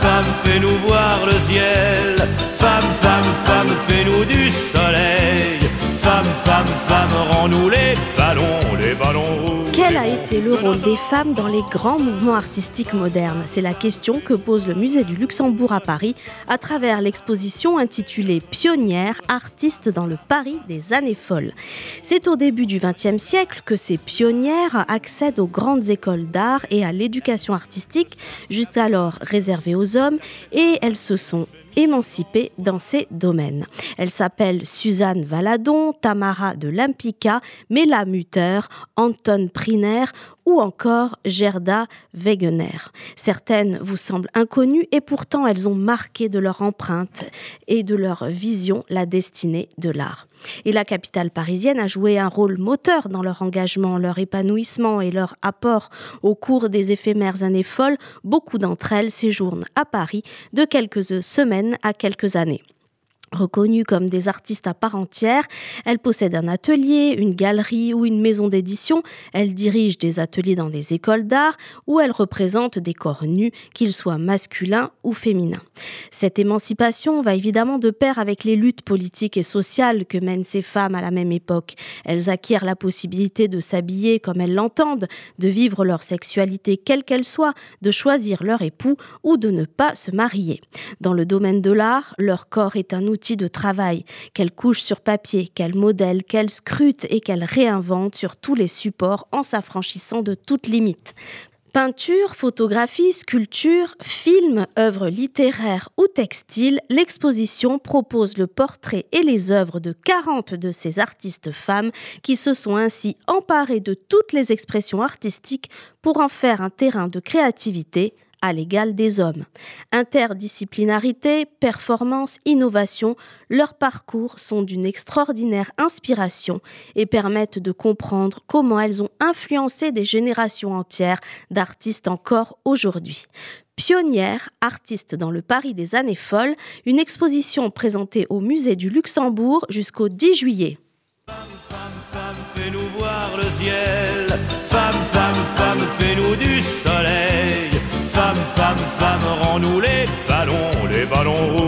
femme, fais-nous voir le ciel. Femme, femme, Quel a été le rôle des femmes dans les grands mouvements artistiques modernes? C'est la question que pose le musée du Luxembourg à Paris à travers l'exposition intitulée Pionnières, artistes dans le Paris des années folles. C'est au début du XXe siècle que ces pionnières accèdent aux grandes écoles d'art et à l'éducation artistique, jusqu'alors réservée aux hommes, et elles se sont émancipées dans ces domaines. Elle s'appelle Suzanne Valadon, Tamara de Lampica, Mela Mutter, Anton Priner ou encore Gerda Wegener. Certaines vous semblent inconnues et pourtant elles ont marqué de leur empreinte et de leur vision la destinée de l'art. Et la capitale parisienne a joué un rôle moteur dans leur engagement, leur épanouissement et leur apport au cours des éphémères années folles. Beaucoup d'entre elles séjournent à Paris de quelques semaines à quelques années. Reconnues comme des artistes à part entière, elles possèdent un atelier, une galerie ou une maison d'édition, elles dirigent des ateliers dans des écoles d'art ou elles représentent des corps nus, qu'ils soient masculins ou féminins. Cette émancipation va évidemment de pair avec les luttes politiques et sociales que mènent ces femmes à la même époque. Elles acquièrent la possibilité de s'habiller comme elles l'entendent, de vivre leur sexualité quelle qu'elle soit, de choisir leur époux ou de ne pas se marier. Dans le domaine de l'art, leur corps est un outil de travail, qu'elle couche sur papier, qu'elle modèle, qu'elle scrute et qu'elle réinvente sur tous les supports en s'affranchissant de toute limite. Peinture, photographie, sculpture, film, œuvres littéraires ou textiles, l'exposition propose le portrait et les œuvres de 40 de ces artistes femmes qui se sont ainsi emparées de toutes les expressions artistiques pour en faire un terrain de créativité, à l'égal des hommes. Interdisciplinarité, performance, innovation, leurs parcours sont d'une extraordinaire inspiration et permettent de comprendre comment elles ont influencé des générations entières d'artistes encore aujourd'hui. Pionnière, artiste dans le Paris des années folles, une exposition présentée au musée du Luxembourg jusqu'au 10 juillet. Femme, femme, femme, fais-nous voir le ciel. Femme, femme, femme, ballons